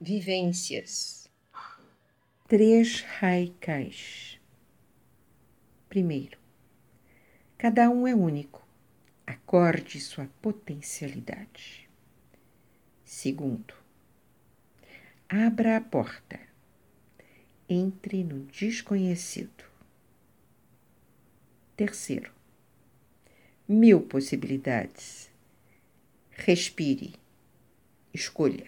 vivências. Três haikais. Primeiro, cada um é único. Acorde sua potencialidade. Segundo, abra a porta. Entre no desconhecido. Terceiro, mil possibilidades. Respire. Escolha.